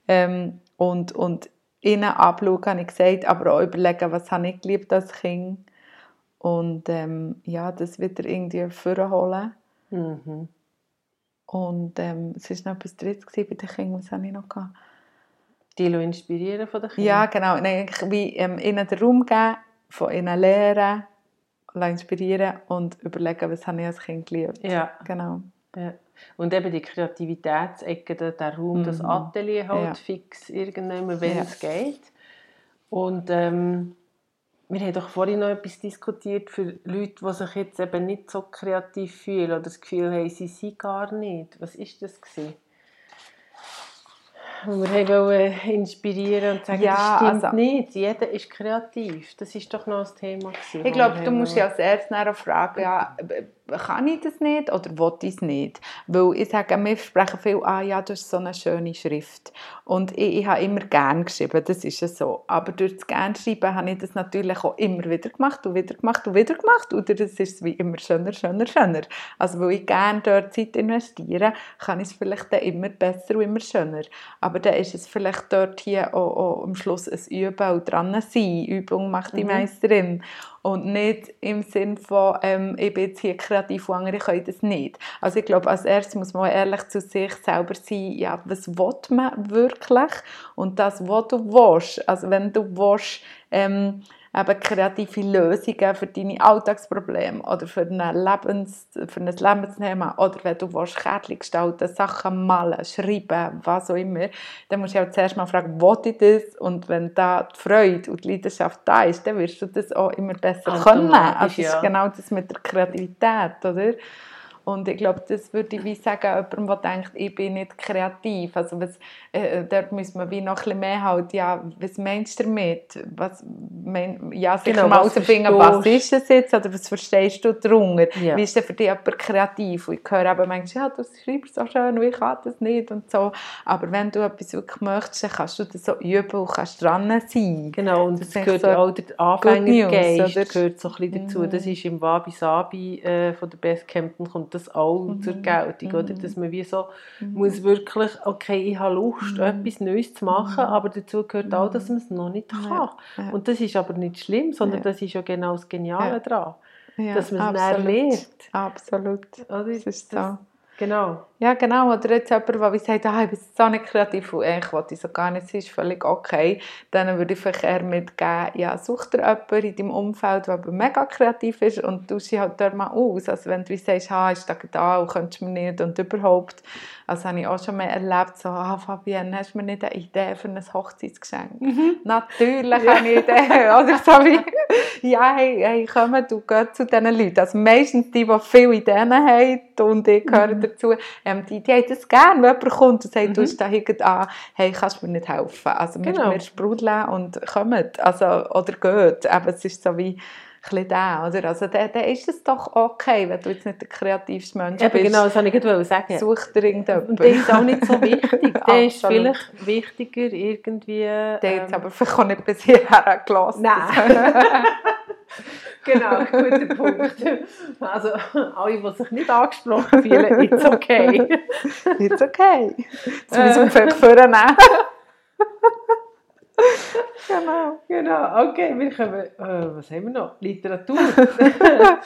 Ähm, und, und ihnen abschauen, habe ich gesagt, aber auch überlegen, was habe ich geliebt als Kind. Und ähm, ja, das wieder irgendwie vorholen. Mhm. Und ähm, es war noch etwas Drittes bei den Kindern, was habe ich noch gehabt? Die inspirieren von den Kindern. Ja, genau. Eigentlich wie ähm, ihnen den Raum geben, von ihnen lernen, inspirieren und überlegen, was habe ich als Kind geliebt. Ja. Genau. Ja. Und eben die Kreativitätsecke, der, Raum, das Mhm. Atelier halt Ja. fix irgendwann, wenn Ja. es geht. Und ähm, wir haben doch vorhin noch etwas diskutiert für Leute, die sich jetzt eben nicht so kreativ fühlen oder das Gefühl haben, sie sind gar nicht. Was war das? Gewesen? Und wir inspirieren und sagen, Ja, das stimmt also- nicht. Jeder ist kreativ. Das ist doch noch das Thema. Gewesen, Ich glaube, wo du musst ja als erstes nachher fragen, ja, kann ich das nicht oder will ich es nicht? Weil ich sage, wir sprechen viel, ah ja, du hast so eine schöne Schrift. Und ich, ich habe immer gern geschrieben, das ist ja so. Aber durch das gern schreiben habe ich das natürlich auch immer wieder gemacht und wieder gemacht und wieder gemacht. Und das ist wie immer schöner, schöner, schöner. Also weil ich gerne dort Zeit investiere, kann ich es vielleicht dann immer besser und immer schöner. Aber dann ist es vielleicht dort hier auch, auch am Schluss ein Üben und dran sein. Übung macht die Mhm. Meisterin. Und nicht im Sinn von, ähm, ich bin jetzt hier kreativ und andere können das nicht. Also ich glaube, als erstes muss man ehrlich zu sich selber sein, ja, was will man wirklich? Und das, was du willst. Also wenn du willst, ähm, eben kreative Lösungen für deine Alltagsprobleme oder für, eine Lebens, für ein Lebensthema oder wenn du Kärtchen gestalten, Sachen malen, schreiben, was auch immer, dann musst du auch zuerst mal fragen, will ich das? Und wenn da die Freude und die Leidenschaft da ist, dann wirst du das auch immer besser können. Also das ja. ist genau das mit der Kreativität, oder? Und ich glaube, das würde ich wie sagen, jemandem, der denkt, ich bin nicht kreativ. Also was, äh, dort muss man wie noch ein bisschen mehr halt, ja, was meinst du damit? Was, mein, ja, sicher Genau, mal was herausfinden, was verstehst ist es jetzt oder was verstehst du darunter? Ja. Wie ist denn für dich jemand kreativ? Und ich höre eben manchmal, ja, du schreibst so schön und ich kann das nicht und so. Aber wenn du etwas wirklich möchtest, dann kannst du das so üben und kannst dran sein. Genau, und Das das gehört so auch der Anfängergeist gehört so ein bisschen dazu. Mhm. Das ist im Wabi Sabi äh, von der Best Campton kommt das auch Mhm. zur Geltung, oder? Dass man wie so muss wirklich, okay, ich habe Lust, Mhm. etwas Neues zu machen, aber dazu gehört auch, dass man es noch nicht kann. Ja. Und das ist aber nicht schlimm, sondern Ja. das ist ja genau das Geniale Ja. daran, dass man es absolut. lernt. Absolut. Oder? Das ist Das- so. Genau. Ja, genau. Oder jetzt jemand, der sagt, ah, ich bin so nicht kreativ und eigentlich will ich so gar nicht, das ist völlig okay. Dann würde ich vielleicht eher mitgeben, ja, such dir jemanden in deinem Umfeld, der aber mega kreativ ist und du sie halt dort mal aus. Also wenn du sagst, ah, ist da da und könntest mir nicht und überhaupt. Also habe ich auch schon mal erlebt, so, ah, Fabienne, hast du mir nicht eine Idee für ein Hochzeitsgeschenk? Natürlich habe ich eine Idee. Oder so wie, ja, hey, hey, komm, du gehst zu diesen Leuten. Also meistens die, die viele Ideen haben und ich gehöre dazu, ähm, die, die haben das gerne, wenn jemand kommt und sagt, du hast da hinten an, hey, kannst du mir nicht helfen? Also wir, Genau. wir sprudeln und kommen, also, oder geht. Aber es ist so wie, bisschen der, oder? Also dann, dann ist es doch okay, wenn du jetzt nicht der kreativste Mensch Eben bist. genau, das wollte ich gerade sagen. Such dir irgendjemanden. Und der ist auch nicht so wichtig. Der ist vielleicht wichtiger irgendwie... Der hat jetzt ähm, aber vielleicht auch nicht bis hierher gelassen. Nein. genau, guter Punkt. Also, alle, die sich nicht angesprochen fühlen, it's okay. It's okay. Jetzt müssen wir vielleicht vornehmen. genau. genau, okay, wir kommen... Äh, was haben wir noch? Literatur.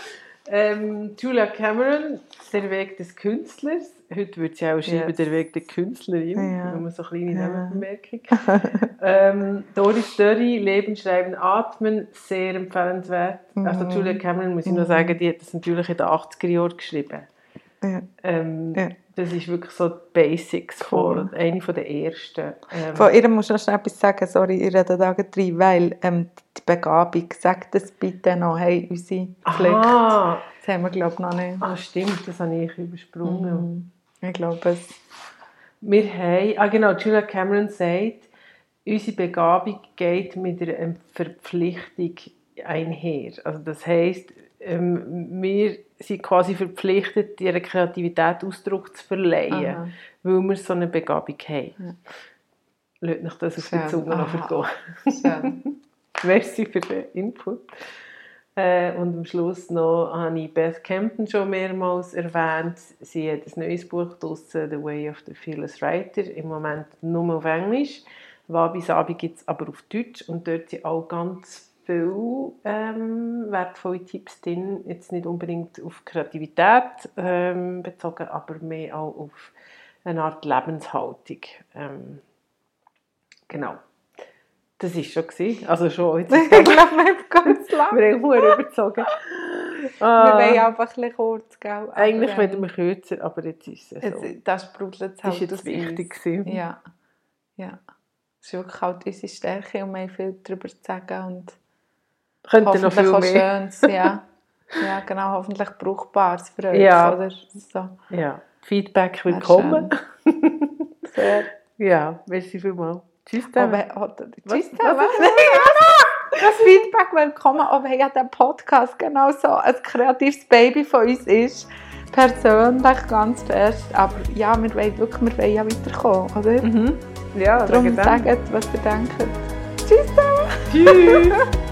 ähm, Julia Cameron, Der Weg des Künstlers. heute würde sie auch schreiben, Yes. der Weg der Künstlerin. Ja. Nur so eine kleine Ja. Nebenbemerkung. ähm, Doris Dörri, Leben, Schreiben, Atmen, sehr empfehlenswert. Also Mhm. Julia Cameron, muss ich noch Mhm. sagen, die hat das natürlich in den 80er Jahren geschrieben. Ja. Ähm, Ja. Das ist wirklich so die Basics, Cool. von, eine von der ersten. Ähm, Von ihr muss ich noch schnell etwas sagen, sorry, ich rede da gerade rein, weil ähm, die Begabung, sagt das bitte noch, hey, unsere Pflicht. ah, Das haben wir, glaube ich, noch nicht. ah, stimmt, das habe ich übersprungen. Mhm. Ich glaube es. Wir haben, ah genau, Julia Cameron sagt, unsere Begabung geht mit einer Verpflichtung einher. Also das heisst, ähm, wir sind quasi verpflichtet, ihrer Kreativität Ausdruck zu verleihen, Aha. weil wir so eine Begabung haben. Ja. Lasst mich das auf die Schön. Zunge noch vergehen. Merci für den Input. Äh, und am Schluss noch habe ich Beth Campton schon mehrmals erwähnt. Sie hat ein neues Buch draussen, The Way of the Fearless Writer, im Moment nur auf Englisch. Wabi Sabi gibt es aber auf Deutsch und dort sind auch ganz viele ähm, wertvolle Tipps drin. Jetzt nicht unbedingt auf Kreativität ähm, bezogen, aber mehr auch auf eine Art Lebenshaltung. Ähm, genau. Das war schon. gewesen. Also schon. Jetzt ich glaube, wir haben ganz lang. wir haben vorher überzogen. Wir Ah, wollen einfach ein bisschen kurz, gell? Aber, eigentlich ähm, wollen wir kürzer, aber jetzt ist es so. Jetzt, das sprudelt das halt ist jetzt aus wichtig. gewesen. Ja. Ja. Das ist wirklich halt unsere Stärke und wir haben viel darüber zu sagen und Könnte noch hoffentlich viel mehr. Schönes, ja. Ja, genau, hoffentlich Brauchbares für euch, Ja. oder? So. Ja. Feedback willkommen. Sehr. Ja, merci vielmals. Tschüss Oh, zusammen. we- oh, tschüss zusammen. Das Feedback willkommen, auch wenn ja der Podcast genau so ein kreatives Baby von uns ist. Persönlich ganz fest. Aber ja, wir wollen wirklich wir wollen ja weiterkommen, oder? Mhm. Ja, Darum sagt, was ihr denkt. Tschüss zusammen. Tschüss.